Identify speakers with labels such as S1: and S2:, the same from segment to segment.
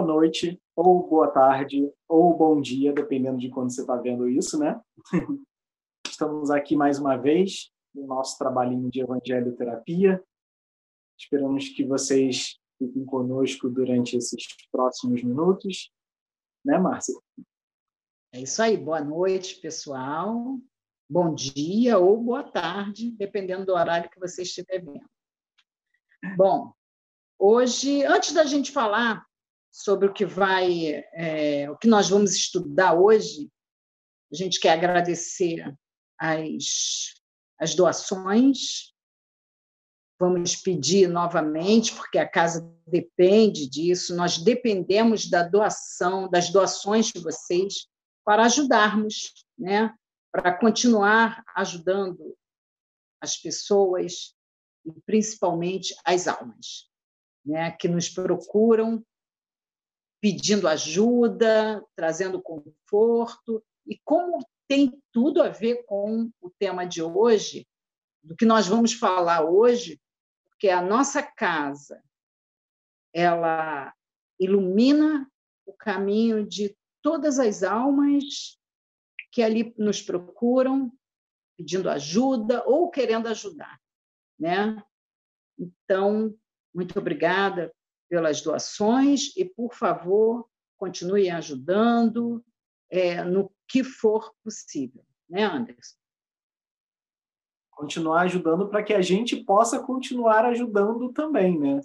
S1: boa noite, ou boa tarde, ou bom dia, dependendo de quando você está vendo isso, né? Estamos aqui mais uma vez no nosso trabalhinho de Evangelho Terapia. Esperamos que vocês fiquem conosco durante esses próximos minutos. Né, Márcia?
S2: É isso aí. Boa noite, pessoal. Bom dia ou boa tarde, dependendo do horário que você estiver vendo. Bom, hoje, antes da gente falar sobre o que vai, é, o que nós vamos estudar hoje, a gente quer agradecer as, as doações Vamos pedir novamente, porque a casa depende disso, nós dependemos da doação, das doações de vocês para ajudarmos, né? para continuar ajudando as pessoas e principalmente as almas, né? que nos procuram pedindo ajuda, trazendo conforto, e como tem tudo a ver com o tema de hoje, do que nós vamos falar hoje, porque a nossa casa ela ilumina o caminho de todas as almas que ali nos procuram pedindo ajuda ou querendo ajudar, né? Então, muito obrigada pelas doações e, por favor, continue ajudando é, no que for possível, né, Anderson?
S1: continuar ajudando para que a gente possa continuar ajudando também, né?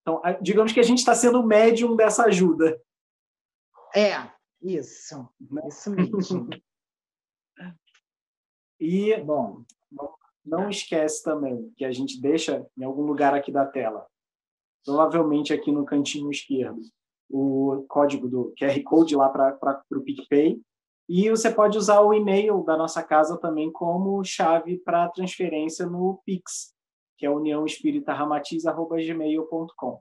S1: Então, digamos que a gente está sendo o médium dessa ajuda.
S2: É, isso, né? isso mesmo.
S1: e, bom, não esquece também que a gente deixa em algum lugar aqui da tela, provavelmente aqui no cantinho esquerdo, o código do QR Code lá para o PicPay, e você pode usar o e-mail da nossa casa também como chave para transferência no Pix, que é uniãoespíritaramatiz.gmail.com.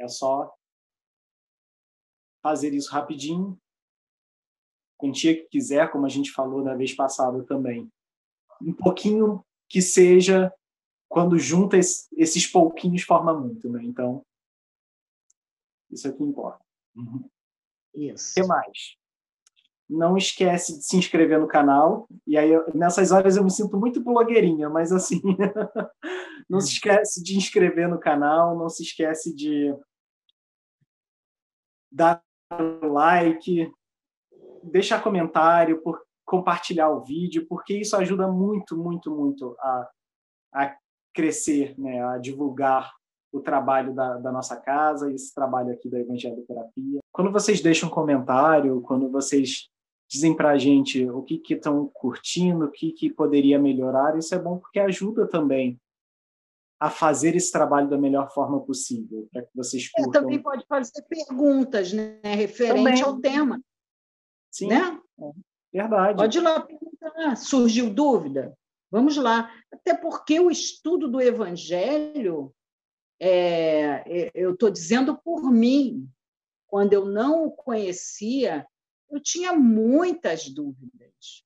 S1: É só fazer isso rapidinho. Quantia que quiser, como a gente falou da vez passada também. Um pouquinho que seja, quando junta esses pouquinhos, forma muito, né? Então, isso é o que importa.
S2: Uhum. Isso.
S1: O que mais? não esquece de se inscrever no canal. E aí, nessas horas, eu me sinto muito blogueirinha, mas assim, não se esquece de inscrever no canal, não se esquece de dar like, deixar comentário, por, compartilhar o vídeo, porque isso ajuda muito, muito, muito a, a crescer, né, a divulgar o trabalho da, da nossa casa, esse trabalho aqui da Evangelho Terapia. Quando vocês deixam um comentário, quando vocês dizem para a gente o que estão curtindo, o que, que poderia melhorar. Isso é bom porque ajuda também a fazer esse trabalho da melhor forma possível, para que vocês
S2: curtam. É, também pode fazer perguntas, né, referente também. ao tema.
S1: Sim, né? É, verdade.
S2: Pode ir lá perguntar, surgiu dúvida? Vamos lá. Até porque o estudo do Evangelho, é, é eu estou dizendo por mim, quando eu não o conhecia, eu tinha muitas dúvidas.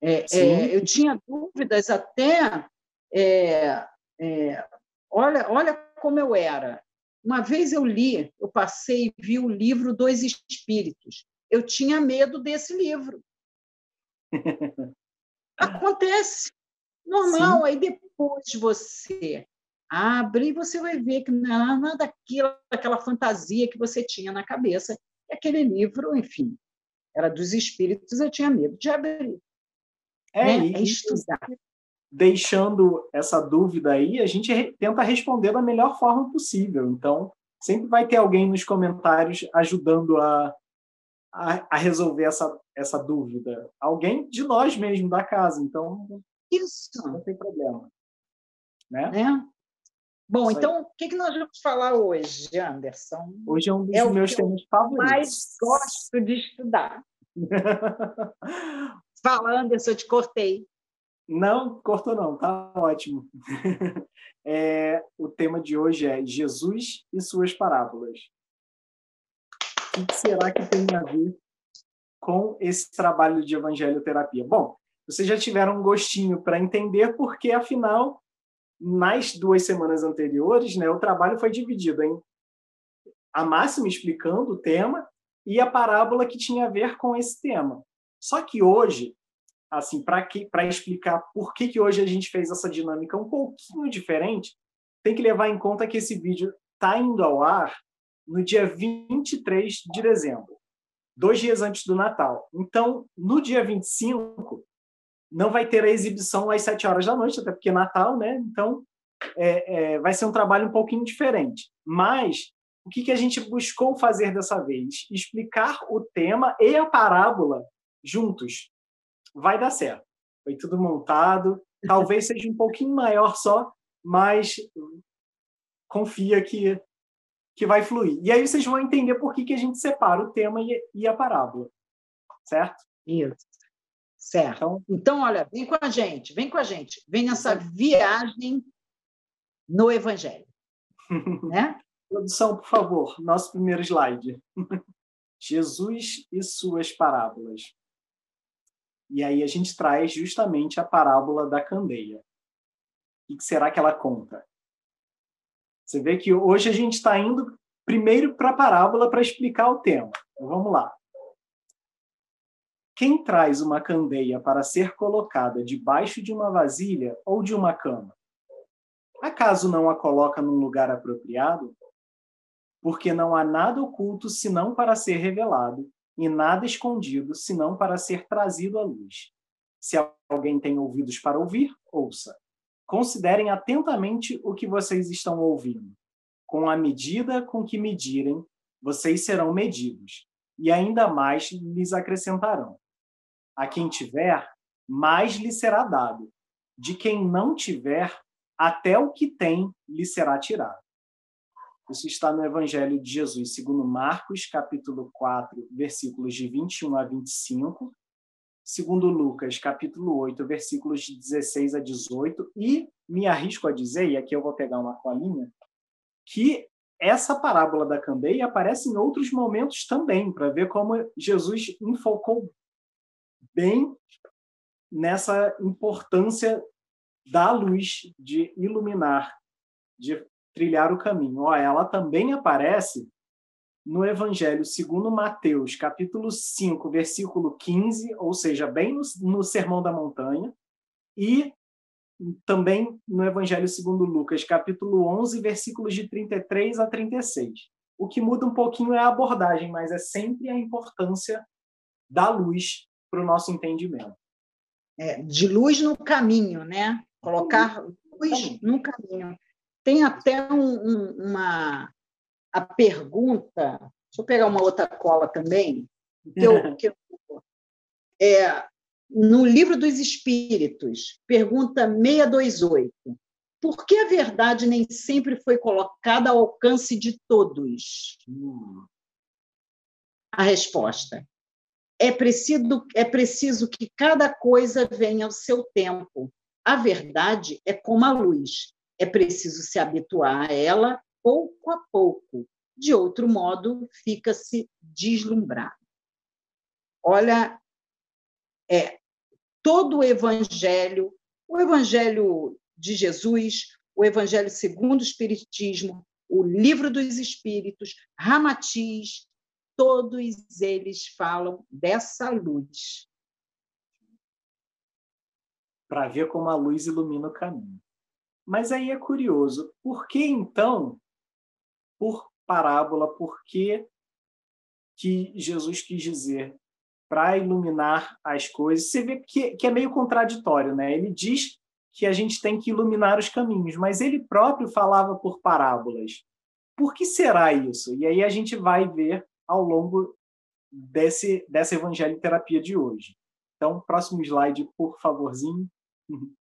S2: É, é, eu tinha dúvidas até. É, é, olha, olha como eu era. Uma vez eu li, eu passei e vi o livro Dois Espíritos. Eu tinha medo desse livro. Acontece. Normal. Sim. Aí depois você abre e você vai ver que nada daquilo, aquela fantasia que você tinha na cabeça aquele livro, enfim, era dos espíritos, eu tinha medo de abrir.
S1: É, né? é estudar. Deixando essa dúvida aí, a gente tenta responder da melhor forma possível. Então, sempre vai ter alguém nos comentários ajudando a, a, a resolver essa, essa dúvida. Alguém de nós mesmo, da casa. Então,
S2: isso
S1: não tem problema. Né?
S2: É. Bom, Isso então, o que, que nós vamos falar hoje, Anderson?
S1: Hoje é um dos é meus temas favoritos.
S2: mais gosto de estudar. Fala, Anderson, eu te cortei.
S1: Não, cortou não, tá ótimo. É, o tema de hoje é Jesus e suas parábolas. O que será que tem a ver com esse trabalho de evangelho terapia? Bom, vocês já tiveram um gostinho para entender, porque afinal nas duas semanas anteriores, né, o trabalho foi dividido em a máxima explicando o tema e a parábola que tinha a ver com esse tema. Só que hoje, assim, para explicar por que, que hoje a gente fez essa dinâmica um pouquinho diferente, tem que levar em conta que esse vídeo está indo ao ar no dia 23 de dezembro, dois dias antes do Natal. Então, no dia 25, não vai ter a exibição às 7 horas da noite, até porque é Natal, né? Então, é, é, vai ser um trabalho um pouquinho diferente. Mas, o que, que a gente buscou fazer dessa vez? Explicar o tema e a parábola juntos. Vai dar certo. Foi tudo montado. Talvez seja um pouquinho maior só, mas confia que, que vai fluir. E aí vocês vão entender por que, que a gente separa o tema e, e a parábola. Certo?
S2: Isso. Certo. Então, então, olha, vem com a gente, vem com a gente, vem nessa viagem no Evangelho. né?
S1: Produção, por favor, nosso primeiro slide. Jesus e suas parábolas. E aí a gente traz justamente a parábola da candeia. O que será que ela conta? Você vê que hoje a gente está indo primeiro para a parábola para explicar o tema. Então, vamos lá. Quem traz uma candeia para ser colocada debaixo de uma vasilha ou de uma cama? Acaso não a coloca num lugar apropriado? Porque não há nada oculto senão para ser revelado, e nada escondido senão para ser trazido à luz. Se alguém tem ouvidos para ouvir, ouça. Considerem atentamente o que vocês estão ouvindo. Com a medida com que medirem, vocês serão medidos, e ainda mais lhes acrescentarão. A quem tiver, mais lhe será dado. De quem não tiver, até o que tem lhe será tirado. Isso está no Evangelho de Jesus, segundo Marcos, capítulo 4, versículos de 21 a 25, segundo Lucas, capítulo 8, versículos de 16 a 18, e me arrisco a dizer, e aqui eu vou pegar uma colinha, que essa parábola da candeia aparece em outros momentos também, para ver como Jesus enfocou bem nessa importância da luz de iluminar, de trilhar o caminho. Ó, ela também aparece no Evangelho segundo Mateus, capítulo 5, versículo 15, ou seja, bem no, no Sermão da Montanha, e também no Evangelho segundo Lucas, capítulo 11, versículos de 33 a 36. O que muda um pouquinho é a abordagem, mas é sempre a importância da luz para o nosso entendimento.
S2: É, de luz no caminho, né? Colocar luz no caminho. Tem até um, um, uma a pergunta. Deixa eu pegar uma outra cola também. Que eu, que eu, é, no livro dos Espíritos, pergunta 628. Por que a verdade nem sempre foi colocada ao alcance de todos? A resposta: é preciso, é preciso que cada coisa venha ao seu tempo. A verdade é como a luz é preciso se habituar a ela pouco a pouco. De outro modo, fica-se deslumbrado. Olha, é todo o evangelho, o evangelho de Jesus, o evangelho segundo o espiritismo, o livro dos espíritos, Ramatiz, todos eles falam dessa luz.
S1: Para ver como a luz ilumina o caminho. Mas aí é curioso, por que então, por parábola, por que, que Jesus quis dizer para iluminar as coisas? Você vê que, que é meio contraditório, né? Ele diz que a gente tem que iluminar os caminhos, mas ele próprio falava por parábolas. Por que será isso? E aí a gente vai ver ao longo desse, dessa evangelho terapia de hoje. Então, próximo slide, por favorzinho.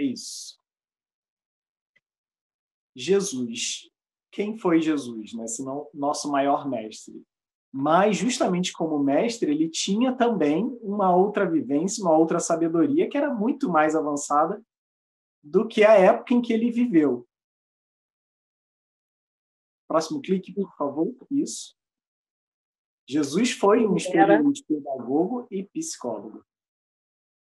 S1: É isso. Jesus. Quem foi Jesus, né? Senão nosso maior mestre. Mas justamente como mestre, ele tinha também uma outra vivência, uma outra sabedoria que era muito mais avançada do que a época em que ele viveu. Próximo clique, por favor. Isso. Jesus foi um experiente pedagogo e psicólogo.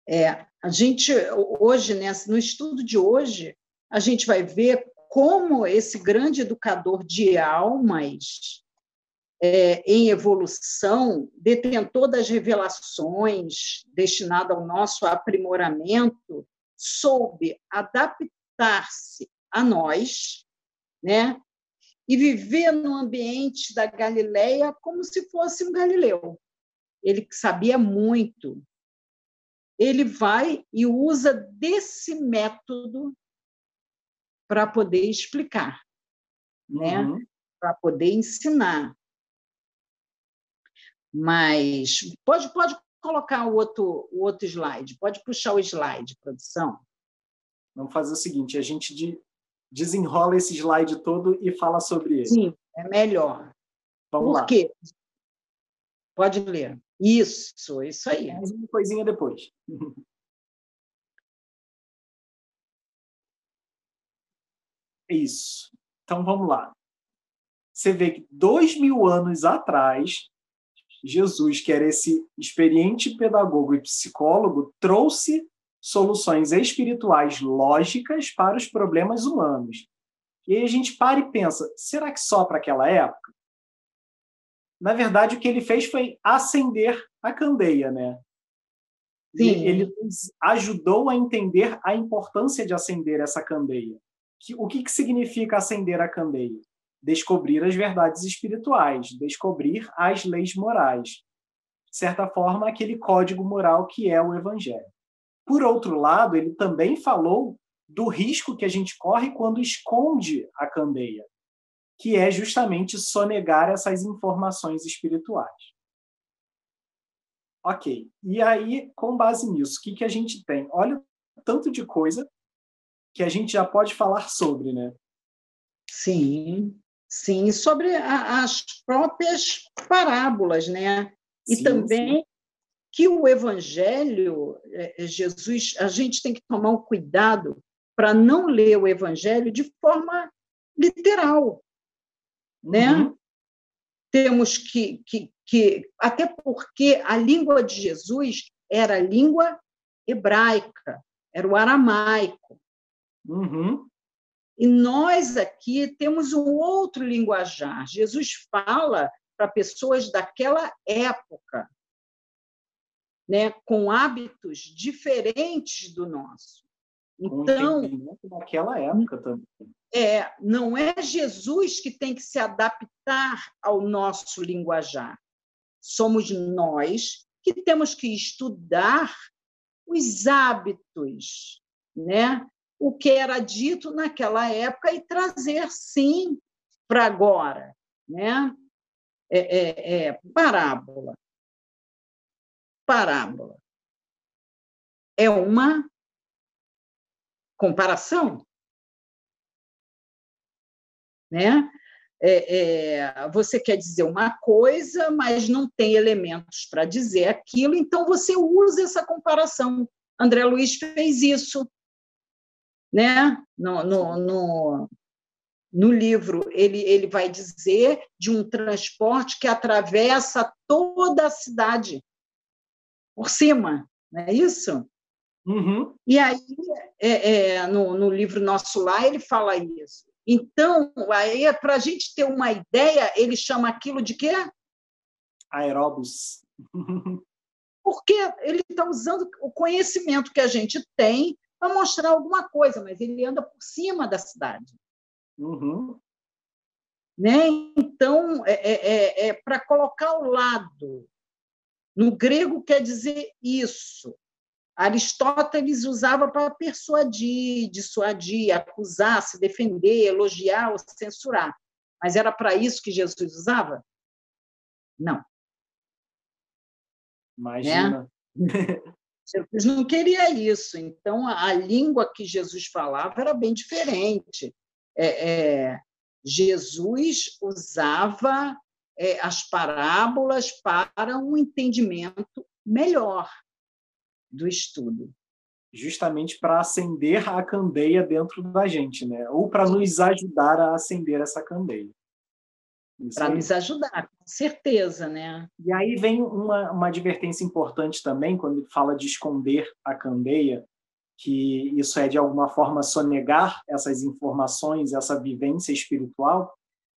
S2: É, a gente hoje, né, no estudo de hoje, a gente vai ver como esse grande educador de almas é, em evolução, detentor das revelações, destinado ao nosso aprimoramento, soube adaptar-se a nós, né? E viver no ambiente da Galileia como se fosse um Galileu. Ele sabia muito. Ele vai e usa desse método para poder explicar, né? Uhum. Para poder ensinar. Mas pode pode colocar o outro o outro slide, pode puxar o slide, produção.
S1: Vamos fazer o seguinte, a gente desenrola esse slide todo e fala sobre ele.
S2: Sim, é melhor. Vamos Por lá. quê? Pode ler. Isso, isso aí.
S1: Mais uma coisinha depois. Isso. Então vamos lá. Você vê que dois mil anos atrás, Jesus, que era esse experiente pedagogo e psicólogo, trouxe soluções espirituais lógicas para os problemas humanos. E aí a gente para e pensa: será que só para aquela época? Na verdade, o que ele fez foi acender a candeia, né? Sim. Ele nos ajudou a entender a importância de acender essa candeia. O que, que significa acender a candeia? Descobrir as verdades espirituais, descobrir as leis morais. De certa forma, aquele código moral que é o Evangelho. Por outro lado, ele também falou do risco que a gente corre quando esconde a candeia, que é justamente sonegar essas informações espirituais. Ok. E aí, com base nisso, o que, que a gente tem? Olha o tanto de coisa que a gente já pode falar sobre, né?
S2: Sim, sim, sobre a, as próprias parábolas, né? E sim, também sim. que o Evangelho, é, é, Jesus, a gente tem que tomar um cuidado para não ler o Evangelho de forma literal, né? Uhum. Temos que, que, que, até porque a língua de Jesus era a língua hebraica, era o aramaico.
S1: Uhum.
S2: E nós aqui temos um outro linguajar. Jesus fala para pessoas daquela época, né, com hábitos diferentes do nosso.
S1: Então, naquela época também.
S2: É, não é Jesus que tem que se adaptar ao nosso linguajar. Somos nós que temos que estudar os hábitos, né? O que era dito naquela época e trazer, sim, para agora. Né? É, é, é, parábola. Parábola. É uma comparação. Né? É, é, você quer dizer uma coisa, mas não tem elementos para dizer aquilo, então você usa essa comparação. André Luiz fez isso né? no, no, no, no livro, ele, ele vai dizer de um transporte que atravessa toda a cidade por cima, não é isso?
S1: Uhum.
S2: E aí, é, é, no, no livro Nosso Lá, ele fala isso. Então, aí, é para a gente ter uma ideia, ele chama aquilo de quê?
S1: Aeróbus.
S2: Porque ele está usando o conhecimento que a gente tem para mostrar alguma coisa, mas ele anda por cima da cidade.
S1: Uhum.
S2: Né? Então, é, é, é, é para colocar ao lado. No grego quer dizer isso. Aristóteles usava para persuadir, dissuadir, acusar, se defender, elogiar ou censurar. Mas era para isso que Jesus usava? Não.
S1: Imagina. Né?
S2: Jesus não queria isso. Então, a, língua que Jesus falava era bem diferente. É, é, Jesus usava é, as parábolas para um entendimento melhor do estudo.
S1: Justamente para acender a candeia dentro da gente, né? Ou para nos ajudar a acender essa candeia
S2: para nos ajudar, com certeza, né?
S1: E aí vem uma, uma advertência importante também, quando fala de esconder a candeia, que isso é de alguma forma sonegar essas informações, essa vivência espiritual,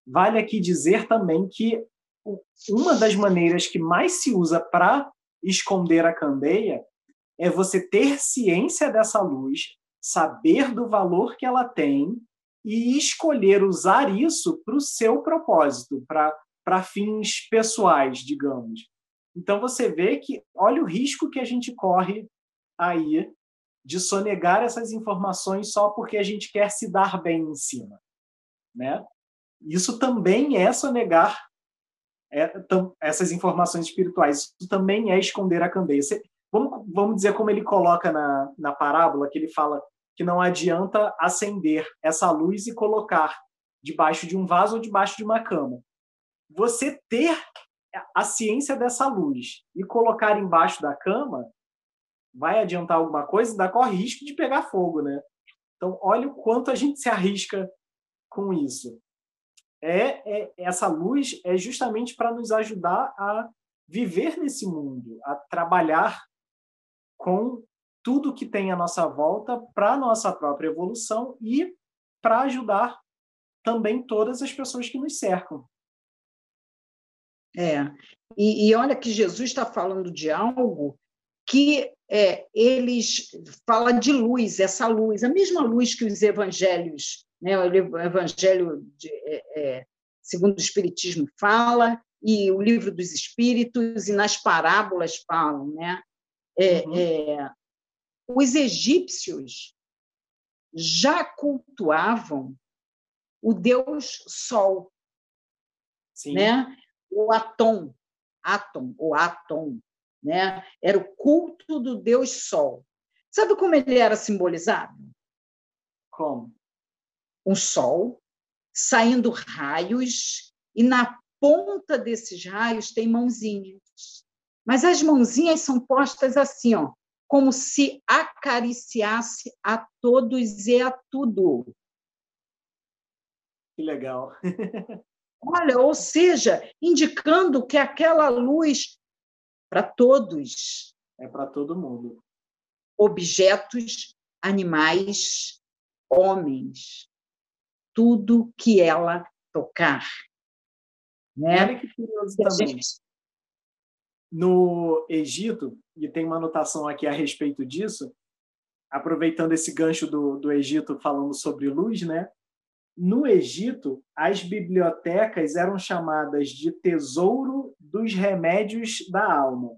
S1: vale aqui dizer também que uma das maneiras que mais se usa para esconder a candeia é você ter ciência dessa luz, saber do valor que ela tem e escolher usar isso para o seu propósito, para fins pessoais, digamos. Então você vê que olha o risco que a gente corre aí de sonegar essas informações só porque a gente quer se dar bem em cima, né? Isso também é sonegar é, essas informações espirituais. Isso também é esconder a candeia. Vamos, vamos dizer como ele coloca na, na parábola, que ele fala que não adianta acender essa luz e colocar debaixo de um vaso ou debaixo de uma cama. Você ter a ciência dessa luz e colocar embaixo da cama vai adiantar alguma coisa, dá corre risco de pegar fogo, né? Então, olha o quanto a gente se arrisca com isso. É, é essa luz é justamente para nos ajudar a viver nesse mundo, a trabalhar com tudo que tem à nossa volta para a nossa própria evolução e para ajudar também todas as pessoas que nos cercam.
S2: É, e, e olha que Jesus está falando de algo que é, eles fala de luz, essa luz, a mesma luz que os evangelhos, né, o evangelho de, é, é, segundo o Espiritismo fala, e o livro dos Espíritos, e nas parábolas falam. Né? É, uhum. É, os egípcios já cultuavam o deus Sol, Sim. né? o Atom, Atom, ou Atom, né? Era o culto do Deus Sol. Sabe como ele era simbolizado?
S1: Como?
S2: Um sol saindo raios e na ponta desses raios tem mãozinhas. Mas as mãozinhas são postas assim, ó, como se acariciasse a todos e a tudo.
S1: Que legal.
S2: Olha, ou seja, indicando que aquela luz para todos.
S1: É para todo mundo.
S2: Objetos, animais, homens, tudo que ela tocar. Né?
S1: Olha que curioso também. Gente... No Egito, e tem uma anotação aqui a respeito disso, aproveitando esse gancho do, do Egito falando sobre luz, né? No Egito, as bibliotecas eram chamadas de tesouro dos remédios da alma.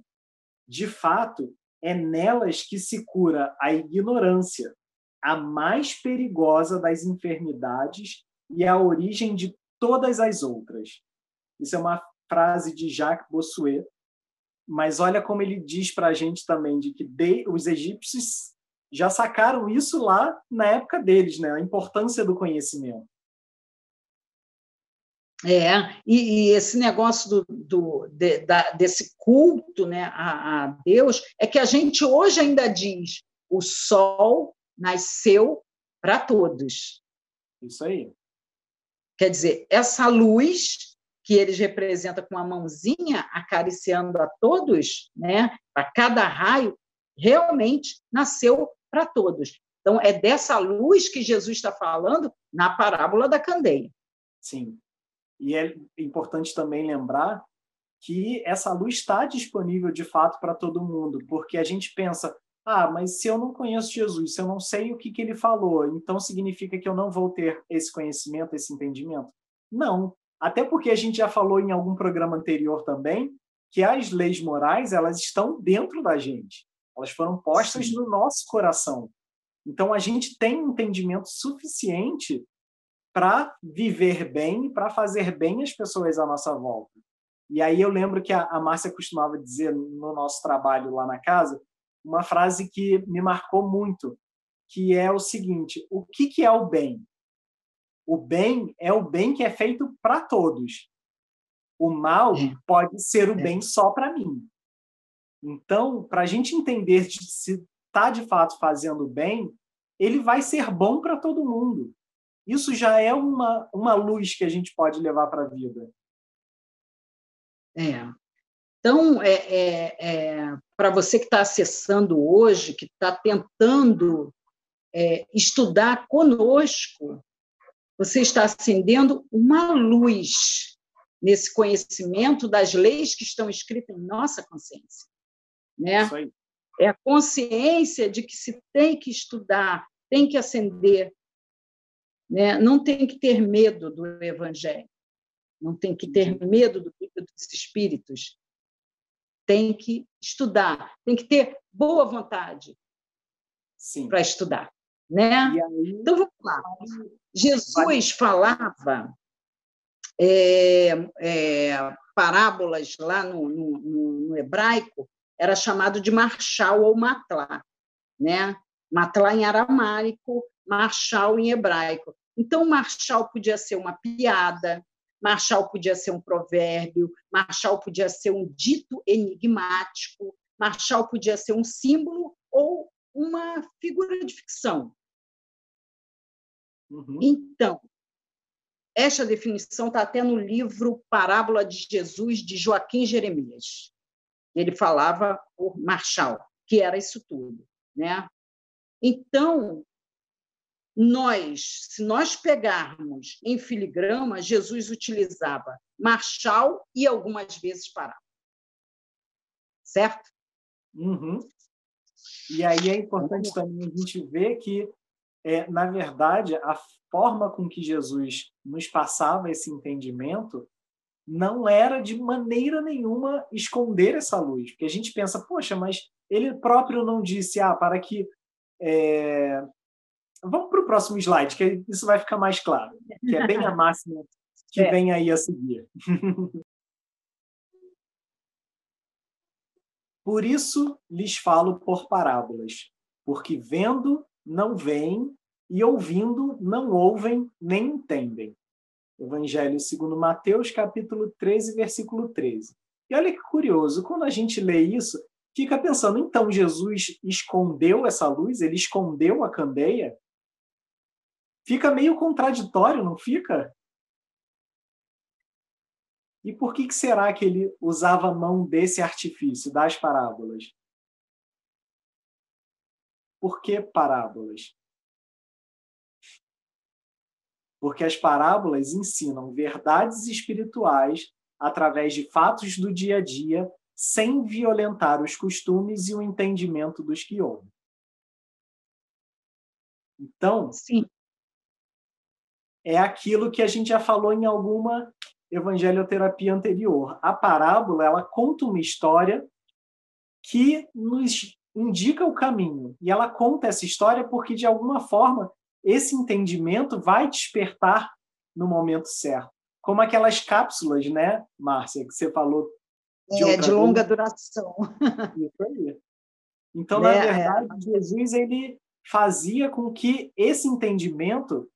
S1: De fato, é nelas que se cura a ignorância, a mais perigosa das enfermidades e a origem de todas as outras. Isso é uma frase de Jacques Bossuet, mas olha como ele diz para a gente também de que de, os egípcios já sacaram isso lá na época deles, né? A importância do conhecimento.
S2: É, e, e esse negócio do, do de, da, desse culto né, a, a, Deus é que a gente hoje ainda diz o sol nasceu para todos.
S1: Isso aí.
S2: Quer dizer, essa luz que eles representam com a mãozinha acariciando a todos, né, a cada raio, realmente nasceu para todos. Então, é dessa luz que Jesus está falando na parábola da candeia.
S1: Sim. E é importante também lembrar que essa luz está disponível de fato para todo mundo, porque a gente pensa, ah, mas se eu não conheço Jesus, se eu não sei o que, que ele falou, então significa que eu não vou ter esse conhecimento, esse entendimento? Não. Até porque a gente já falou em algum programa anterior também que as leis morais elas estão dentro da gente. Elas foram postas Sim. no nosso coração. Então a gente tem entendimento suficiente para viver bem, para fazer bem as pessoas à nossa volta. E aí eu lembro que a, a Márcia costumava dizer no nosso trabalho lá na casa uma frase que me marcou muito, que é o seguinte: o que, que é o bem? O bem é o bem que é feito para todos. O mal é. pode ser o é. bem só para mim. Então, para a gente entender se está de fato fazendo bem, ele vai ser bom para todo mundo. Isso já é uma, uma luz que a gente pode levar para a vida.
S2: É. Então, é, é, é para você que está acessando hoje, que está tentando é, estudar conosco, você está acendendo uma luz nesse conhecimento das leis que estão escritas em nossa consciência. Né? É a consciência de que se tem que estudar, tem que acender, né? não tem que ter medo do Evangelho, não tem que ter medo do livro dos Espíritos, tem que estudar, tem que ter boa vontade para estudar. Né? Aí, então, vamos lá. Jesus falava é, é, parábolas lá no, no, no, hebraico, era chamado de marchal ou matlá. Né? Matlá em aramaico, marchal em hebraico. Então, marchal podia ser uma piada, marchal podia ser um provérbio, marchal podia ser um dito enigmático, marchal podia ser um símbolo ou uma figura de ficção. Uhum. Então, esta definição está até no livro Parábola de Jesus, de Joaquim Jeremias. Ele falava por Marshall, que era isso tudo. Né? Então, nós, se nós pegarmos em filigrama, Jesus utilizava Marshall e algumas vezes parábola. Certo?
S1: Uhum. E aí é importante também a gente ver que, é, na verdade, a forma com que Jesus nos passava esse entendimento não era de maneira nenhuma esconder essa luz, porque a gente pensa, poxa, mas ele próprio não disse, ah, para que é... Vamos para o próximo slide, que isso vai ficar mais claro, que é bem a máxima que é. vem aí a seguir. Por isso lhes falo por parábolas, porque vendo não veem e ouvindo não ouvem nem entendem. Evangelho segundo Mateus, capítulo 13, versículo 13. E olha que curioso, quando a gente lê isso, fica pensando, então Jesus escondeu essa luz, ele escondeu a candeia? Fica meio contraditório, não fica? E por que, que será que ele usava a mão desse artifício, das parábolas? Por que parábolas? Porque as parábolas ensinam verdades espirituais através de fatos do dia a dia, sem violentar os costumes e o entendimento dos que ouvem. Então, Sim. é aquilo que a gente já falou em alguma evangelioterapia anterior. A parábola ela conta uma história que nos indica o caminho. E ela conta essa história porque, de alguma forma, esse entendimento vai despertar no momento certo. Como aquelas cápsulas, né, Márcia, que você falou.
S2: De, é, de longa duração.
S1: Isso aí. Então, na é, verdade, é. Jesus ele fazia com que esse entendimento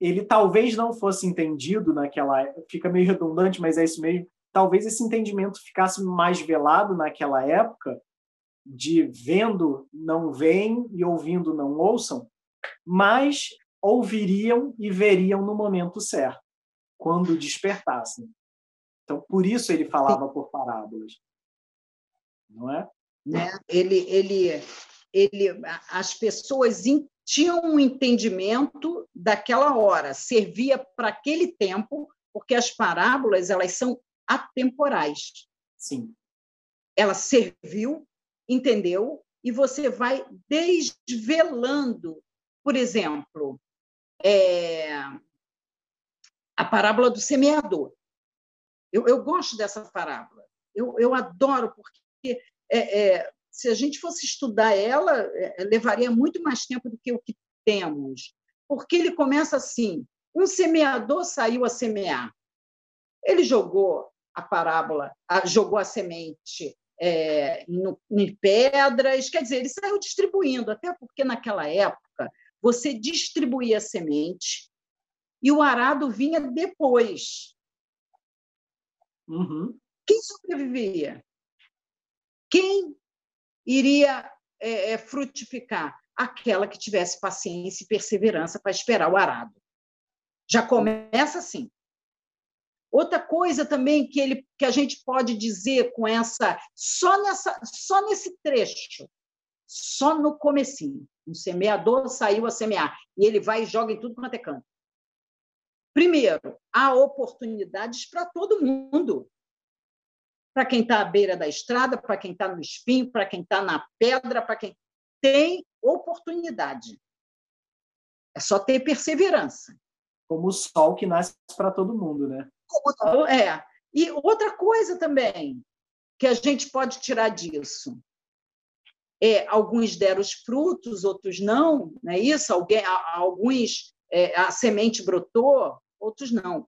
S1: ele talvez não fosse entendido naquela fica meio redundante, mas é isso mesmo. Talvez esse entendimento ficasse mais velado naquela época, de vendo não veem e ouvindo não ouçam, mas ouviriam e veriam no momento certo, quando despertassem. Então, por isso ele falava por parábolas. Não é?
S2: Né? Ele, ele, ele, as pessoas tinham um entendimento daquela hora, servia para aquele tempo, porque as parábolas elas são atemporais.
S1: Sim.
S2: Ela serviu, entendeu, e você vai desvelando. Por exemplo, é, a parábola do semeador. Eu, eu gosto dessa parábola. Eu, eu adoro, porque é, é, se a gente fosse estudar ela, é, levaria muito mais tempo do que o que temos. Porque ele começa assim: um semeador saiu a semear. Ele jogou a parábola, jogou a semente é, no, em pedras, quer dizer, ele saiu distribuindo, até porque naquela época você distribuía a semente e o arado vinha depois.
S1: Uhum.
S2: Quem sobrevivia? Quem iria é, é, frutificar? Aquela que tivesse paciência e perseverança para esperar o arado. Já começa assim. Outra coisa também que, ele, que a gente pode dizer com essa só nessa só nesse trecho, só no comecinho. Um semeador saiu a semear e ele vai e joga em tudo quanto é canto. Primeiro, há oportunidades para todo mundo. Para quem está à beira da estrada, para quem está no espinho, para quem está na pedra, para quem tem oportunidade. É só ter perseverança.
S1: Como o sol que nasce para todo mundo, né?
S2: É. E outra coisa também que a gente pode tirar disso é alguns deram os frutos, outros não, não é isso? Alguém, alguns é, a semente brotou, outros não.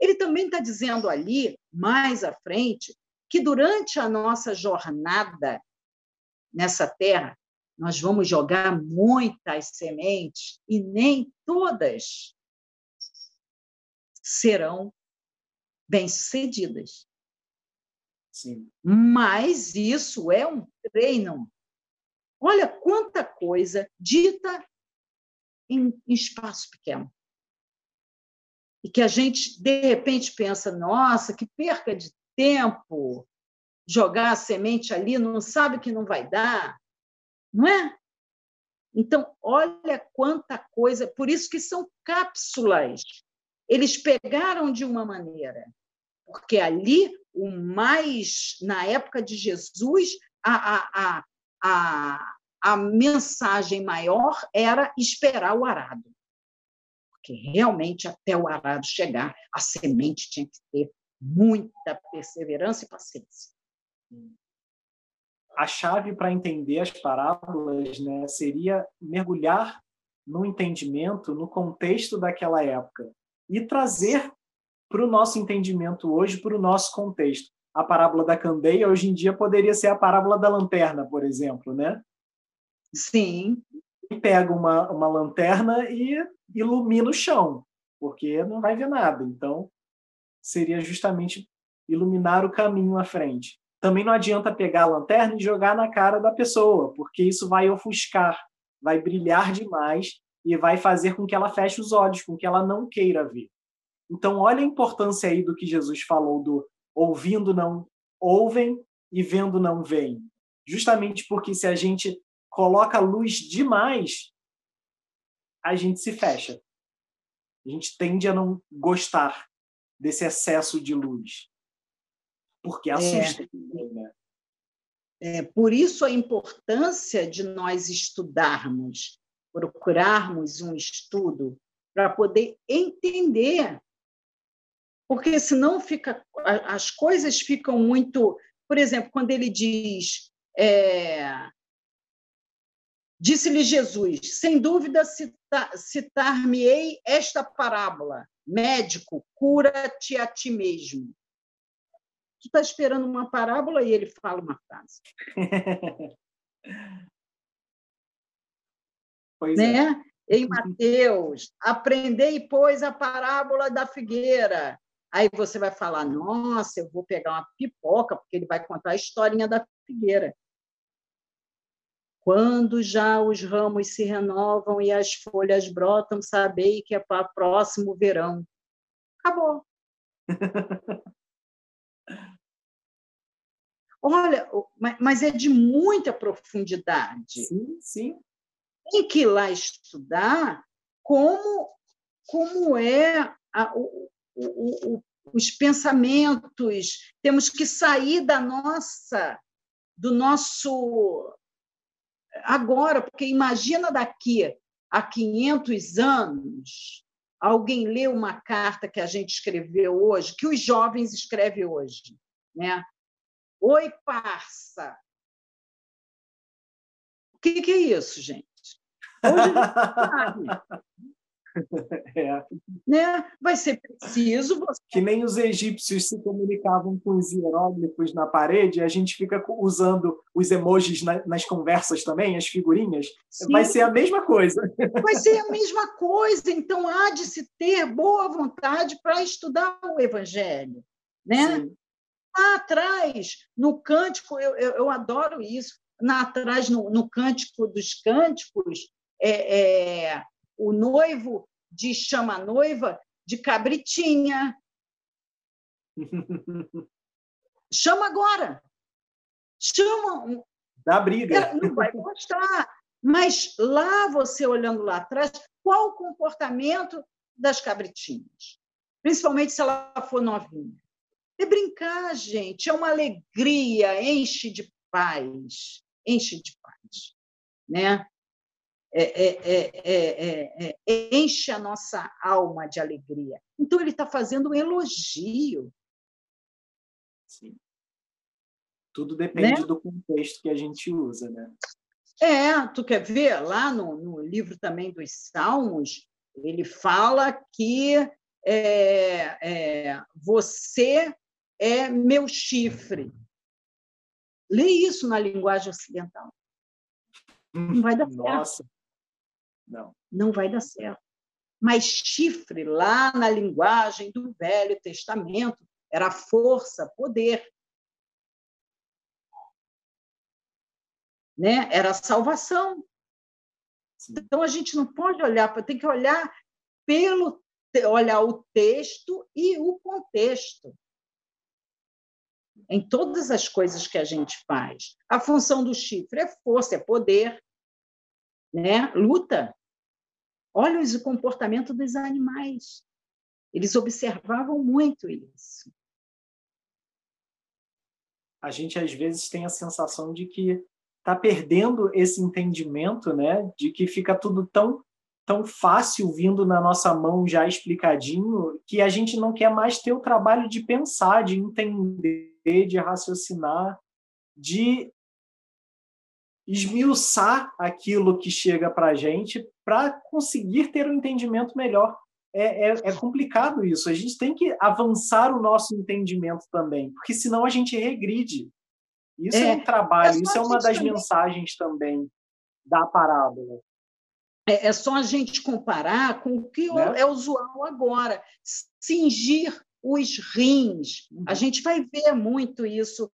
S2: Ele também está dizendo ali, mais à frente, que durante a nossa jornada nessa terra, nós vamos jogar muitas sementes e nem todas serão bem-sucedidas.
S1: Sim.
S2: Mas isso é um treino. Olha quanta coisa dita em, em espaço pequeno. E que a gente, de repente, pensa: nossa, que perca de tempo jogar a semente ali, não sabe que não vai dar, não é? Então, olha quanta coisa, por isso que são cápsulas. Eles pegaram de uma maneira, porque ali o mais na época de Jesus a, a, a, a, mensagem maior era esperar o arado. Porque realmente, até o arado chegar, a semente tinha que ter muita perseverança e paciência.
S1: A chave para entender as parábolas né, seria mergulhar no entendimento, no contexto daquela época e trazer para o nosso entendimento hoje, para o nosso contexto. A parábola da candeia, hoje em dia, poderia ser a parábola da lanterna, por exemplo, né?
S2: Sim.
S1: Pega uma, uma lanterna e ilumina o chão, porque não vai ver nada. Então, seria justamente iluminar o caminho à frente. Também não adianta pegar a lanterna e jogar na cara da pessoa, porque isso vai ofuscar, vai brilhar demais e vai fazer com que ela feche os olhos, com que ela não queira ver. Então, olha a importância aí do que Jesus falou do ouvindo não ouvem e vendo não veem. Justamente porque se a gente coloca luz demais, a gente se fecha. A gente tende a não gostar desse excesso de luz. Porque assusta é. também, né?
S2: É, por isso a importância de nós estudarmos, procurarmos um estudo para poder entender porque senão fica, as coisas ficam muito. Por exemplo, quando ele diz. É, Disse-lhe Jesus: sem dúvida citar-me-ei esta parábola: médico, cura-te a ti mesmo. Tu está esperando uma parábola e ele fala uma frase.
S1: pois
S2: né? É. Em Mateus, aprendei, pois, a parábola da figueira. Aí você vai falar, nossa, eu vou pegar uma pipoca, porque ele vai contar a historinha da figueira. Quando já os ramos se renovam e as folhas brotam, sabei que é para o próximo verão. Acabou. Olha, mas é de muita profundidade.
S1: Sim, sim.
S2: Tem que ir lá estudar como, como é a, o, o, o, os pensamentos, temos que sair da nossa, do nosso agora, porque imagina daqui a 500 anos, alguém lê uma carta que a gente escreveu hoje, que os jovens escrevem hoje, né? Oi, parça. O que, que é isso, gente? Hoje É. Né? Vai ser preciso. Você...
S1: Que nem os egípcios se comunicavam com os hieróglifos na parede, a gente fica usando os emojis nas conversas também, as figurinhas. Sim. Vai ser a mesma coisa.
S2: Vai ser a mesma coisa. Então, há de se ter boa vontade para estudar o Evangelho. Né? Sim. Lá atrás, no cântico, eu, eu, eu adoro isso. Lá atrás, no, no cântico dos cânticos, é, é o noivo de chama noiva de cabritinha. Chama agora. Chama.
S1: Dá briga.
S2: Não vai gostar. Mas lá, você olhando lá atrás, qual o comportamento das cabritinhas? Principalmente se ela for novinha. É brincar, gente, é uma alegria, enche de paz, enche de paz. Né? É, é, é, enche a nossa alma de alegria. Então, ele está fazendo um elogio.
S1: Sim. Tudo depende né? do contexto que a gente usa, né?
S2: É, tu quer ver lá no, no livro também dos Salmos, ele fala que é, é, você é meu chifre. Lê isso na linguagem ocidental. Não vai dar
S1: Nossa. Não.
S2: Não vai dar certo. Mas chifre, lá na linguagem do Velho Testamento, era força, poder. Né? Era salvação. Então a gente não pode olhar, tem que olhar pelo olhar o texto e o contexto em todas as coisas que a gente faz. A função do chifre é força, é poder, né? luta. Olha o comportamento dos animais. Eles observavam muito isso.
S1: A gente às vezes tem a sensação de que está perdendo esse entendimento, né? De que fica tudo tão tão fácil vindo na nossa mão já explicadinho que a gente não quer mais ter o trabalho de pensar, de entender de raciocinar, de esmiuçar aquilo que chega para a gente para conseguir ter um entendimento melhor. É, é, é, complicado isso. A gente tem que avançar o nosso entendimento também, porque senão a gente regride. Isso é, é um trabalho, é isso é uma das também. mensagens também da parábola.
S2: É, é, só a gente comparar com o que né? é usual agora. Cingir os rins. A uhum. gente vai ver muito isso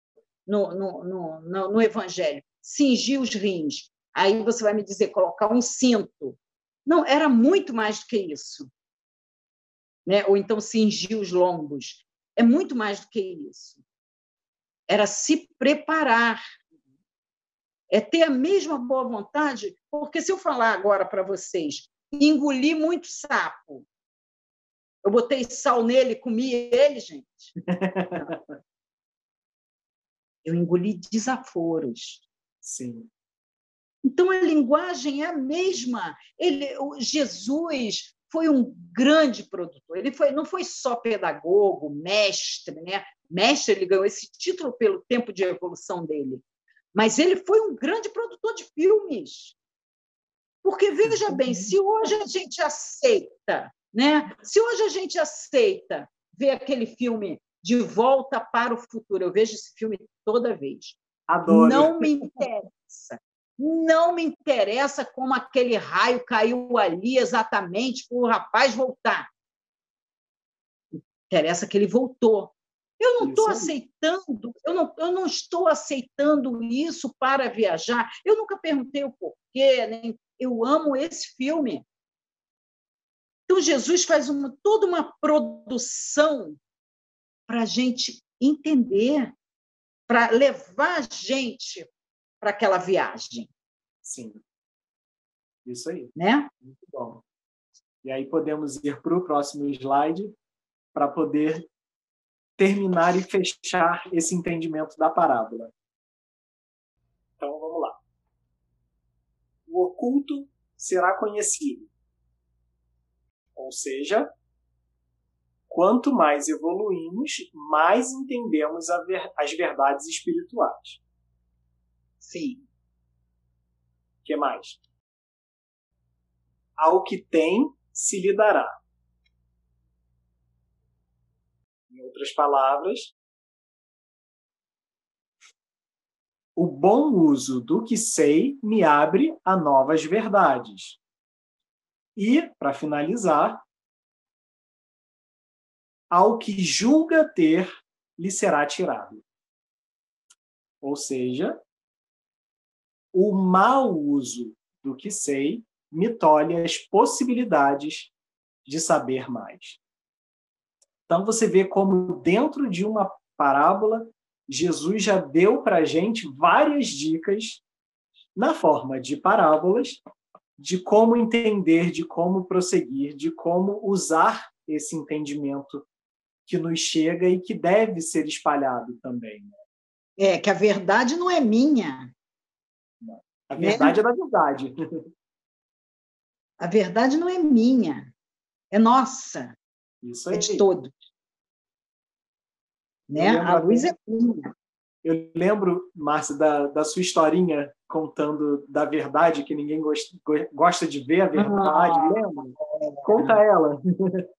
S2: no, no, no, no Evangelho. Cingir os rins. Aí você vai me dizer, colocar um cinto. Não, era muito mais do que isso. Né? Ou então cingir os lombos. É muito mais do que isso. Era se preparar. É ter a mesma boa vontade, porque se eu falar agora para vocês, engolir muito sapo, eu botei sal nele, comi ele, gente. Eu engoli desaforos.
S1: Sim.
S2: Então a linguagem é a mesma. Ele, o Jesus foi um grande produtor. Ele foi, não foi só pedagogo, mestre, né? Mestre, ele ganhou esse título pelo tempo de evolução dele. Mas ele foi um grande produtor de filmes. Porque veja bem, se hoje a gente aceita né? Se hoje a gente aceita ver aquele filme De Volta para o Futuro, eu vejo esse filme toda vez.
S1: Adoro.
S2: Não me interessa. Não me interessa como aquele raio caiu ali exatamente para o rapaz voltar. Interessa que ele voltou. Eu não estou aceitando, eu não, eu não estou aceitando isso para viajar. Eu nunca perguntei o porquê, nem eu amo esse filme. Então, Jesus faz uma, toda uma produção para a gente entender, para levar a gente para aquela viagem.
S1: Sim. Isso aí.
S2: Né?
S1: Muito bom. E aí podemos ir para o próximo slide para poder terminar e fechar esse entendimento da parábola. Então vamos lá. O oculto será conhecido ou seja, quanto mais evoluímos, mais entendemos ver, as verdades espirituais.
S2: Sim.
S1: O que mais? Ao que tem, se lhe dará. Em outras palavras, o bom uso do que sei me abre a novas verdades. E, para finalizar, ao que julga ter, lhe será tirado. Ou seja, o mau uso do que sei me tolhe as possibilidades de saber mais. Então você vê como dentro de uma parábola Jesus já deu para a gente várias dicas na forma de parábolas, de como entender, de como prosseguir, de como usar esse entendimento que nos chega e que deve ser espalhado também. Né?
S2: É, que a verdade não é minha.
S1: A verdade é, é da verdade.
S2: A verdade não é minha, é nossa.
S1: Isso aí.
S2: É de todos. Né? A luz é minha.
S1: Eu lembro, Márcia, da, da sua historinha contando da verdade, que ninguém gosta, gosta de ver a verdade, ah, lembra? Conta ela.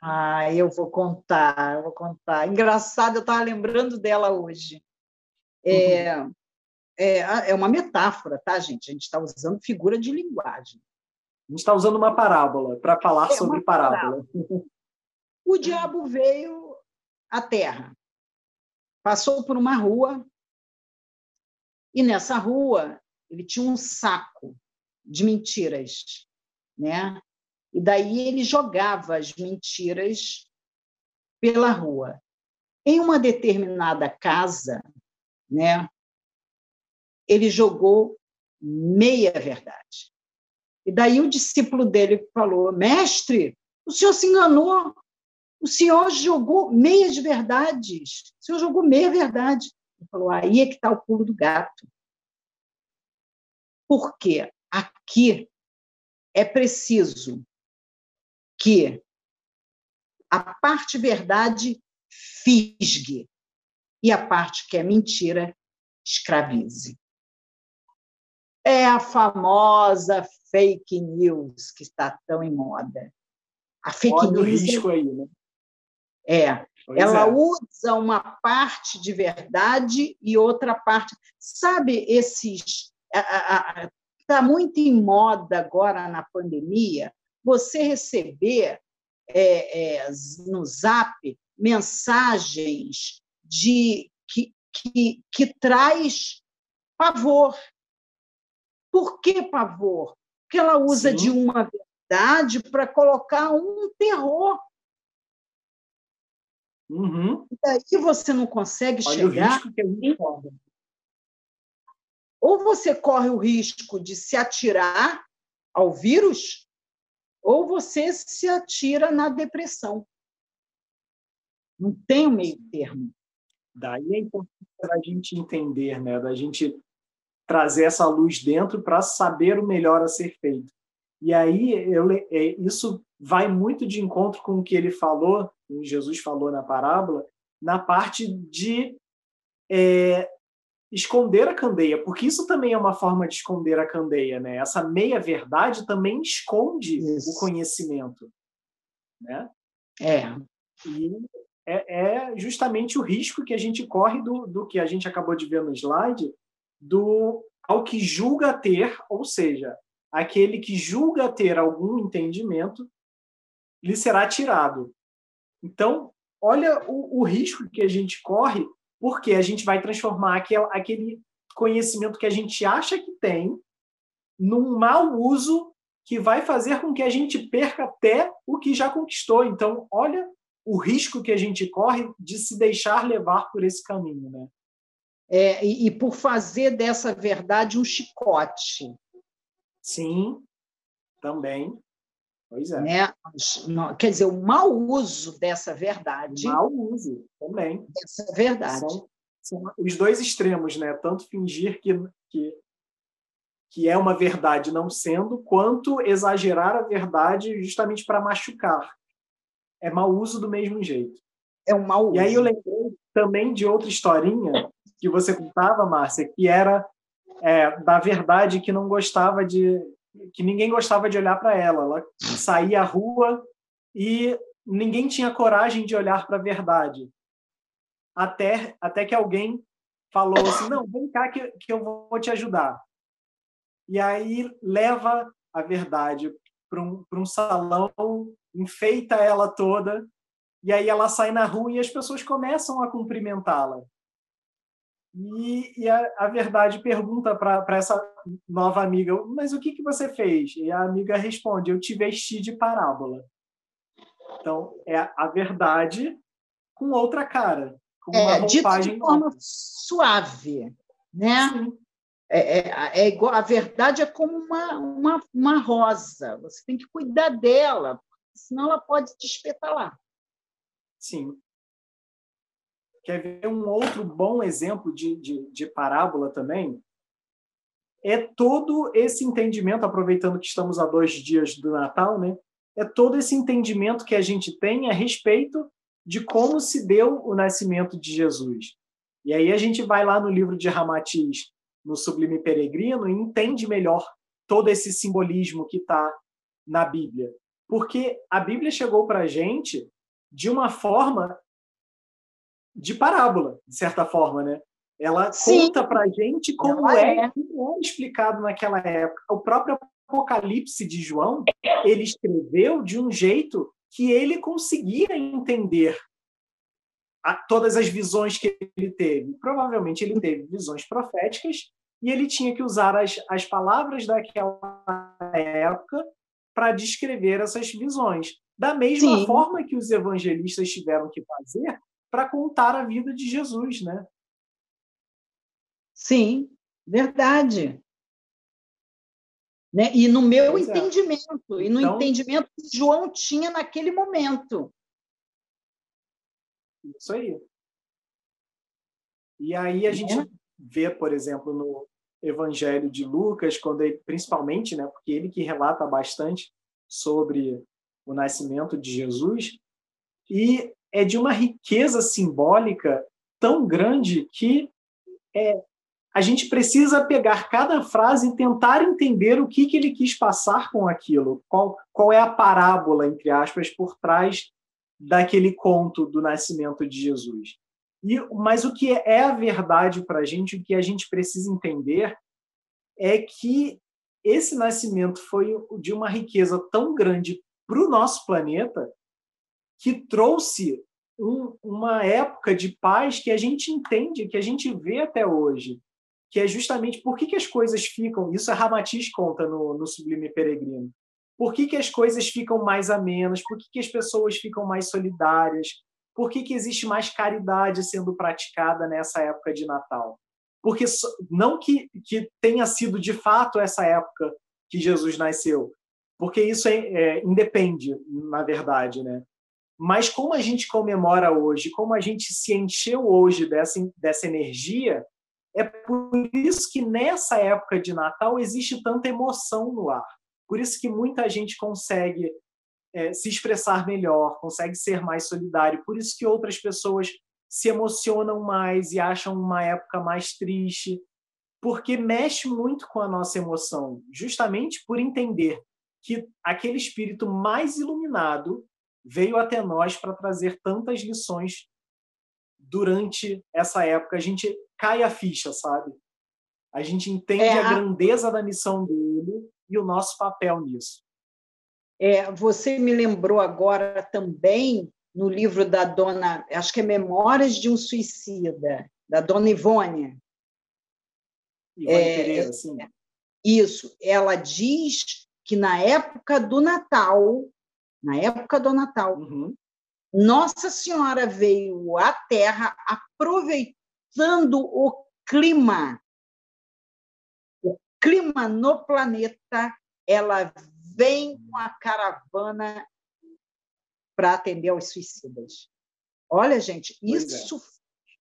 S2: Ah, eu vou contar, eu vou contar. Engraçado, eu estava lembrando dela hoje. É, uhum. É, é uma metáfora, tá, gente? A gente está usando figura de linguagem.
S1: A gente está usando uma parábola para falar é sobre parábola. parábola.
S2: O diabo veio à Terra, passou por uma rua, e nessa rua ele tinha um saco de mentiras, né? E daí ele jogava as mentiras pela rua. Em uma determinada casa, né? Ele jogou meia verdade. E daí o discípulo dele falou: Mestre, o senhor se enganou. O senhor jogou meias verdades. O senhor jogou meia verdade. Ele falou: aí é que está o pulo do gato. Porque aqui é preciso que a parte verdade fisgue e a parte que é mentira escravize. É a famosa fake news que está tão em moda.
S1: A fake Olha news. O risco aí, né?
S2: É. Pois ela é. usa uma parte de verdade e outra parte. Sabe esses. Está muito em moda agora na pandemia você receber é, é, no Zap mensagens de que, que, que traz pavor. Por que pavor? Porque ela usa Sim. de uma verdade para colocar um terror.
S1: Uhum.
S2: E daí você não consegue Olha chegar. Ou você corre o risco de se atirar ao vírus, ou você se atira na depressão. Não tem um meio termo.
S1: Daí é importante a gente entender, né? da gente trazer essa luz dentro para saber o melhor a ser feito. E aí eu, é, isso vai muito de encontro com o que ele falou, o Jesus falou na parábola, na parte de é, esconder a candeia, porque isso também é uma forma de esconder a candeia, né? Essa meia verdade também esconde isso. o conhecimento, né?
S2: É.
S1: E é, é, justamente o risco que a gente corre do, do que a gente acabou de ver no slide, do ao que julga ter, ou seja, aquele que julga ter algum entendimento, lhe será tirado. Então, olha o, o risco que a gente corre, porque a gente vai transformar aquele, aquele conhecimento que a gente acha que tem num mau uso que vai fazer com que a gente perca até o que já conquistou. Então, olha o risco que a gente corre de se deixar levar por esse caminho, né?
S2: É, e, e, por fazer dessa verdade um chicote.
S1: Sim, também. Pois é.
S2: Né? Quer dizer, o mau uso dessa verdade.
S1: Mau uso também.
S2: Dessa verdade.
S1: São, são, os dois extremos, né? Tanto fingir que, que, que é uma verdade não sendo, quanto exagerar a verdade justamente para machucar. É mau uso do mesmo jeito.
S2: É um mau uso.
S1: E aí eu lembrei também de outra historinha que você contava, Márcia, que era é, da verdade que não gostava de que ninguém gostava de olhar para ela. Ela saía à rua e ninguém tinha coragem de olhar para a verdade. Até até que alguém falou assim: "Não, vem cá que, que eu vou te ajudar". E aí leva a verdade para um, um salão, enfeita ela toda, e aí ela sai na rua e as pessoas começam a cumprimentá-la. E, e a, a, verdade pergunta para essa nova amiga: Mas o que, que você fez? E a amiga responde: Eu te vesti de parábola. Então, é a verdade com outra cara. Com
S2: é, uma roupagem de forma suave, né? Sim. é, é, é, igual, a verdade é como uma, uma, uma rosa. Você tem que cuidar dela, senão ela pode te espetalar.
S1: Sim. Quer ver um outro bom exemplo de, de, de parábola também? É todo esse entendimento, aproveitando que estamos a dois dias do Natal, né? É todo esse entendimento que a gente tem a respeito de como se deu o nascimento de Jesus. E aí a gente vai lá no livro de Ramatiz, no Sublime Peregrino, e entende melhor todo esse simbolismo que está na Bíblia. Porque a Bíblia chegou para a gente de uma forma de parábola, de certa forma, né? Ela Sim. conta para a gente como é, é, como é explicado naquela época. O próprio Apocalipse de João, ele escreveu de um jeito que ele conseguia entender a, todas as visões que ele teve. Provavelmente ele teve visões proféticas e ele tinha que usar as, as palavras daquela época para descrever essas visões. Da mesma Sim. forma que os evangelistas tiveram que fazer para contar a vida de Jesus, né?
S2: Sim, verdade. Né? E no meu pois é. entendimento, é. e no então, entendimento que João tinha naquele momento.
S1: Isso aí. E aí a gente é. vê, por exemplo, no Evangelho de Lucas, quando ele, principalmente, né, porque ele que relata bastante sobre o nascimento de Jesus, e é de uma riqueza simbólica tão grande que é, a gente precisa pegar cada frase e tentar entender o que, que ele quis passar com aquilo, qual, qual é a parábola, entre aspas, por trás daquele conto do nascimento de Jesus. E, mas o que é a verdade para a gente, o que a gente precisa entender, é que esse nascimento foi de uma riqueza tão grande para o nosso planeta que trouxe um, uma época de paz que a gente entende, que a gente vê até hoje, que é justamente por que, que as coisas ficam. Isso a Ramatiz conta no, no Sublime Peregrino. Por que, que as coisas ficam mais amenas? Por que, que as pessoas ficam mais solidárias? Por que, que existe mais caridade sendo praticada nessa época de Natal? Porque não que, que tenha sido de fato essa época que Jesus nasceu, porque isso é, é, independe, na verdade, né? Mas como a gente comemora hoje, como a gente se encheu hoje dessa, dessa energia, é por isso que nessa época de Natal existe tanta emoção no ar. Por isso que muita gente consegue é, se expressar melhor, consegue ser mais solidário. Por isso que outras pessoas se emocionam mais e acham uma época mais triste, porque mexe muito com a nossa emoção, justamente por entender que aquele espírito mais iluminado veio até nós para trazer tantas lições durante essa época. A gente cai a ficha, sabe? A gente entende é, a... grandeza da missão dele e o nosso papel nisso.
S2: É, você me lembrou agora também no livro da dona, acho que é Memórias de um Suicida, da dona Ivone.
S1: Ivone é, Pereira, sim.
S2: Isso, ela diz que na época do Natal, na época do Natal, uhum. Nossa Senhora veio à Terra aproveitando o clima, o clima no planeta, ela vem com a caravana para atender aos suicidas. Olha, gente, é. isso, é.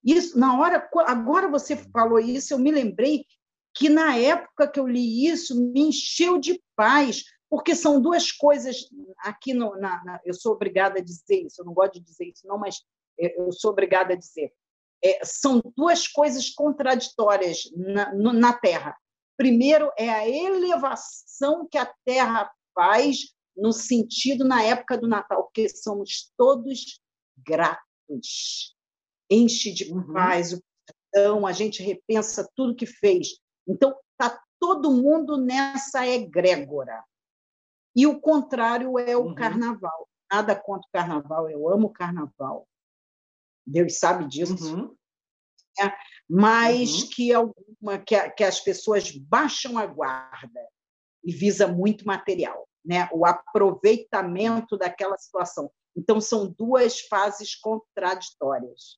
S2: isso na hora, agora você falou isso, eu me lembrei que na época que eu li isso me encheu de paz, porque são duas coisas aqui no, na, na, eu sou obrigada a dizer isso, eu não gosto de dizer isso não, mas eu sou obrigada a dizer. É, são duas coisas contraditórias na, no, na Terra. Primeiro é a elevação que a Terra faz no sentido na época do Natal, porque somos todos gratos. Enche de uhum. paz o coração, a gente repensa tudo que fez. Então, está todo mundo nessa egrégora. E o contrário é o uhum. carnaval. Nada contra o carnaval, eu amo o carnaval. Deus sabe disso. Uhum. É, mas uhum. que, alguma, que, que as pessoas baixam a guarda e visa muito material né? o aproveitamento daquela situação. Então, são duas fases contraditórias.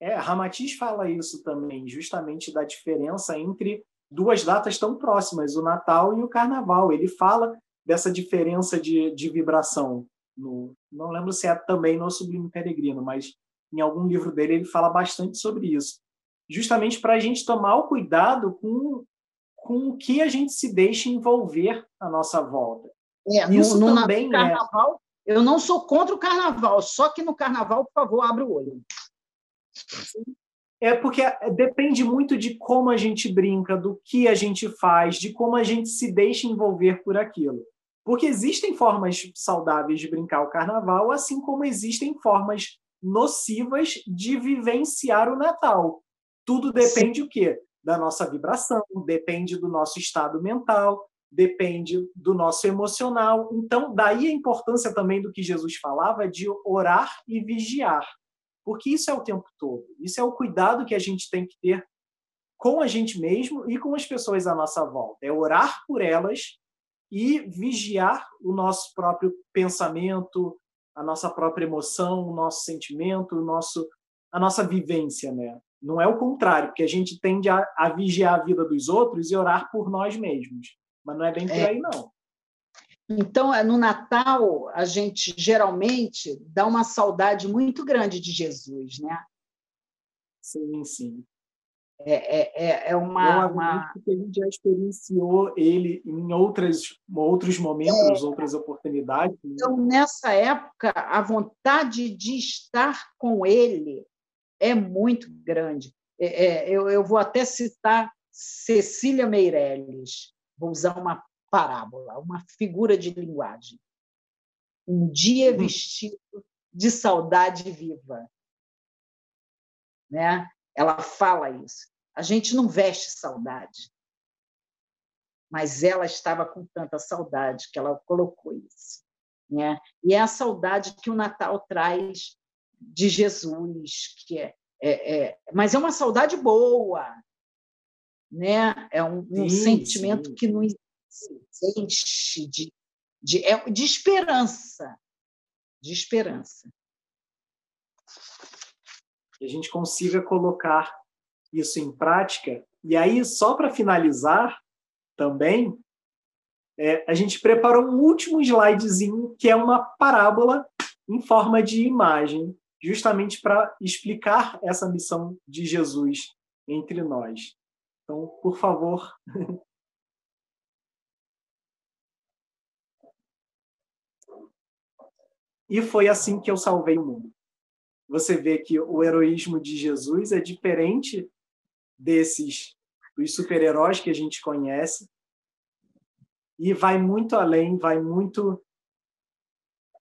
S1: É, Ramatiz fala isso também, justamente da diferença entre duas datas tão próximas, o Natal e o Carnaval. Ele fala dessa diferença de, de vibração. No, não lembro se é também no Sublime Peregrino, mas em algum livro dele ele fala bastante sobre isso. Justamente para a gente tomar o cuidado com, com o que a gente se deixa envolver à nossa volta.
S2: É, isso no, no também é carnaval. Eu não sou contra o carnaval, só que no carnaval, por favor, abre o olho.
S1: É porque depende muito de como a gente brinca, do que a gente faz, de como a gente se deixa envolver por aquilo. Porque existem formas saudáveis de brincar o carnaval, assim como existem formas nocivas de vivenciar o Natal. Tudo depende Sim. o quê? Da nossa vibração, depende do nosso estado mental, depende do nosso emocional. Então, daí a importância também do que Jesus falava de orar e vigiar. Porque isso é o tempo todo. Isso é o cuidado que a gente tem que ter com a gente mesmo e com as pessoas à nossa volta. É orar por elas e vigiar o nosso próprio pensamento, a nossa própria emoção, o nosso sentimento, o nosso, a nossa vivência, né? Não é o contrário, porque a gente tende a, a vigiar a vida dos outros e orar por nós mesmos. Mas não é bem por é. aí, não.
S2: Então, é, no Natal, a gente geralmente dá uma saudade muito grande de Jesus, né?
S1: Sim, sim.
S2: É, é, é, é uma, uma...
S1: que a gente já experienciou ele em outras, outros momentos, é. outras oportunidades.
S2: Né? Então, nessa época, a vontade de estar com ele é muito grande. É, é, eu, eu vou até citar Cecília Meirelles, vou usar uma parábola, uma figura de linguagem. Um dia uhum. vestido de saudade viva. Né? Ela fala isso. A gente não veste saudade. Mas ela estava com tanta saudade que ela colocou isso. Né? E é a saudade que o Natal traz de Jesus, que é, é, é mas é uma saudade boa, né? É um, um sim, sentimento sim. que nos enche de, de, é, de esperança, de esperança.
S1: Que a gente consiga colocar isso em prática. E aí, só para finalizar também, é, a gente preparou um último slidezinho que é uma parábola em forma de imagem, justamente para explicar essa missão de Jesus entre nós. Então, por favor, E foi assim que eu salvei o mundo. Você vê que o heroísmo de Jesus é diferente desses dos super-heróis que a gente conhece e vai muito além, vai muito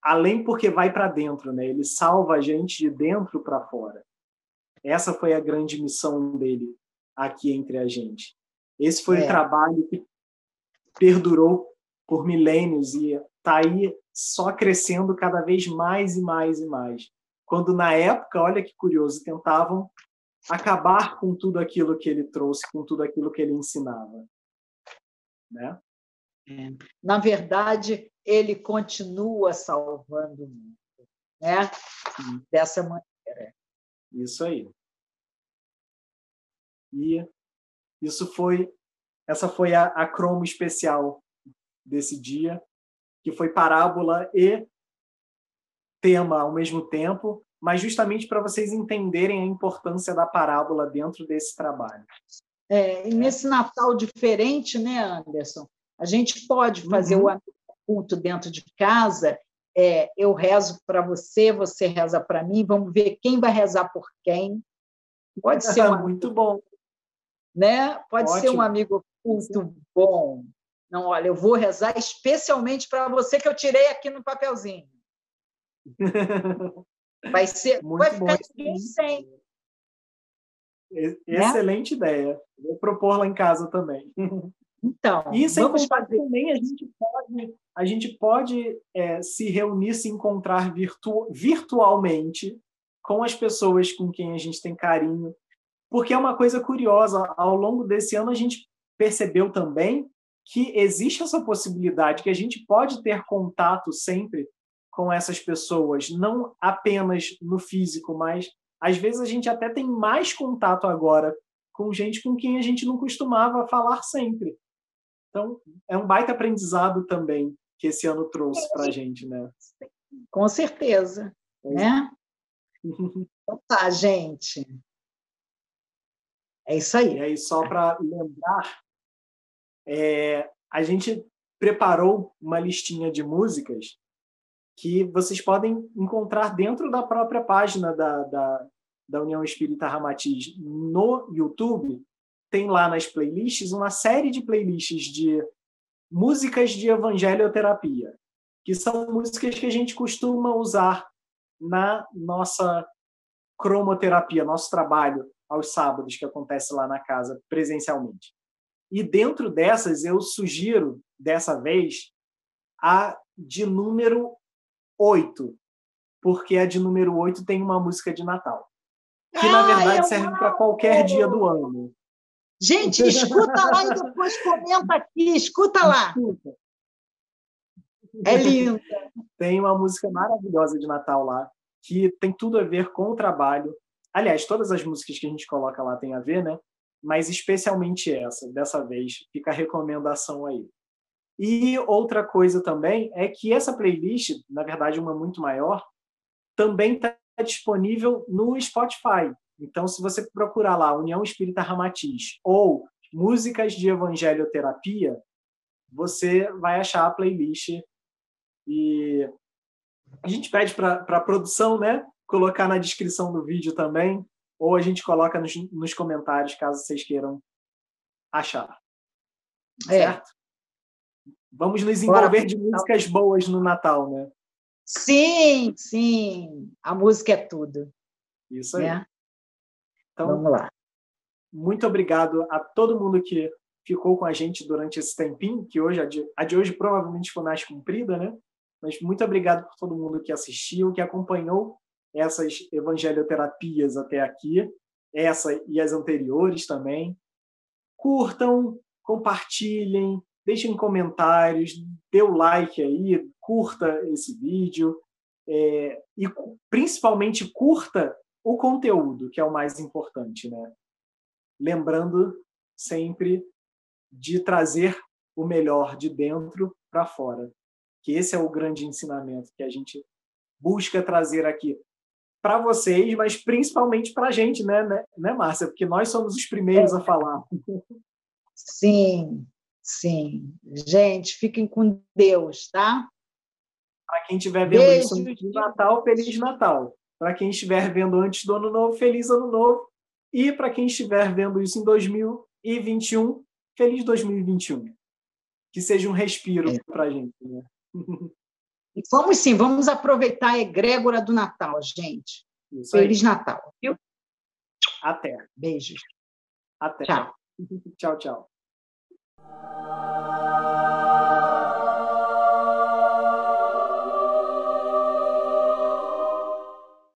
S1: além porque vai para dentro, né? Ele salva a gente de dentro para fora. Essa foi a grande missão dele aqui entre a gente. Esse foi é. o trabalho que perdurou por milênios e está aí só crescendo cada vez mais e mais e mais. Quando na época, olha que curioso, tentavam acabar com tudo aquilo que ele trouxe, com tudo aquilo que ele ensinava, né?
S2: É. Na verdade, ele continua salvando o mundo, né? Sim. Dessa maneira.
S1: Isso aí. E isso foi, essa foi a, a cromo especial desse dia que foi parábola e tema ao mesmo tempo, mas justamente para vocês entenderem a importância da parábola dentro desse trabalho.
S2: É, e nesse Natal diferente, né, Anderson? A gente pode fazer uhum. o culto dentro de casa. É, eu rezo para você, você reza para mim. Vamos ver quem vai rezar por quem. Pode ser um
S1: muito bom,
S2: né? Pode Ótimo. ser um amigo culto bom, não, olha, eu vou rezar especialmente para você que eu tirei aqui no papelzinho. Vai ser, Muito vai ficar ninguém sem.
S1: Excelente né? ideia. Vou propor lá em casa também.
S2: Então,
S1: e sem vamos fazer também a gente pode, a gente pode é, se reunir, se encontrar virtu virtualmente com as pessoas com quem a gente tem carinho, porque é uma coisa curiosa. Ao longo desse ano a gente percebeu também que existe essa possibilidade, que a gente pode ter contato sempre com essas pessoas, não apenas no físico, mas às vezes a gente até tem mais contato agora com gente com quem a gente não costumava falar sempre. Então, é um baita aprendizado também que esse ano trouxe para a gente, né?
S2: Com certeza, é. né? Então tá, gente. É isso aí.
S1: E aí, só para lembrar, é, a gente preparou uma listinha de músicas que vocês podem encontrar dentro da própria página da, da, da União Espírita Ramatiz no YouTube. Tem lá nas playlists uma série de playlists de músicas de evangelioterapia, que são músicas que a gente costuma usar na nossa cromoterapia, nosso trabalho aos sábados que acontece lá na casa presencialmente. E dentro dessas eu sugiro dessa vez a de número 8, porque a de número 8 tem uma música de Natal. Que, na verdade, serve para qualquer dia do ano.
S2: Gente, escuta lá e depois comenta aqui. Escuta lá. Escuta. É lindo.
S1: Tem uma música maravilhosa de Natal lá, que tem tudo a ver com o trabalho. Aliás, todas as músicas que a gente coloca lá tem a ver, né? Mas especialmente essa, dessa vez, fica a recomendação aí. E outra coisa também é que essa playlist, na verdade uma muito maior, também está disponível no Spotify. Então, se você procurar lá União Espírita Ramatiz ou músicas de evangelioterapia, você vai achar a playlist. E a gente pede para a produção né, colocar na descrição do vídeo também, ou a gente coloca nos, nos comentários, caso vocês queiram achar. É. Certo? Vamos nos envolver Bora. de músicas boas no Natal, né?
S2: Sim, sim. A música é tudo.
S1: Isso aí. Né? Então, Vamos lá. Muito obrigado a todo mundo que ficou com a gente durante esse tempinho, que hoje a de, a de hoje provavelmente foi mais comprida, né? Mas muito obrigado por todo mundo que assistiu, que acompanhou essas evangeloterapias até aqui, essa e as anteriores também. Curtam, compartilhem, deixem comentários, dê o like aí, curta esse vídeo é, e principalmente curta o conteúdo, que é o mais importante, né? Lembrando sempre de trazer o melhor de dentro para fora, que esse é o grande ensinamento que a gente busca trazer aqui para vocês, mas principalmente para a gente, né, né, né, Márcia? Porque nós somos os primeiros a falar.
S2: Sim, Sim. Gente, fiquem com Deus, tá?
S1: Para quem estiver vendo Beijo. isso de Natal, Feliz Natal. Para quem estiver vendo antes do Ano Novo, Feliz Ano Novo. E para quem estiver vendo isso em 2021, Feliz 2021. Que seja um respiro é. para a gente. Né?
S2: Vamos sim, vamos aproveitar a egrégora do Natal, gente. Isso Feliz aí. Natal. Viu?
S1: Até.
S2: Beijos.
S1: Até.
S2: Tchau.
S1: tchau, tchau.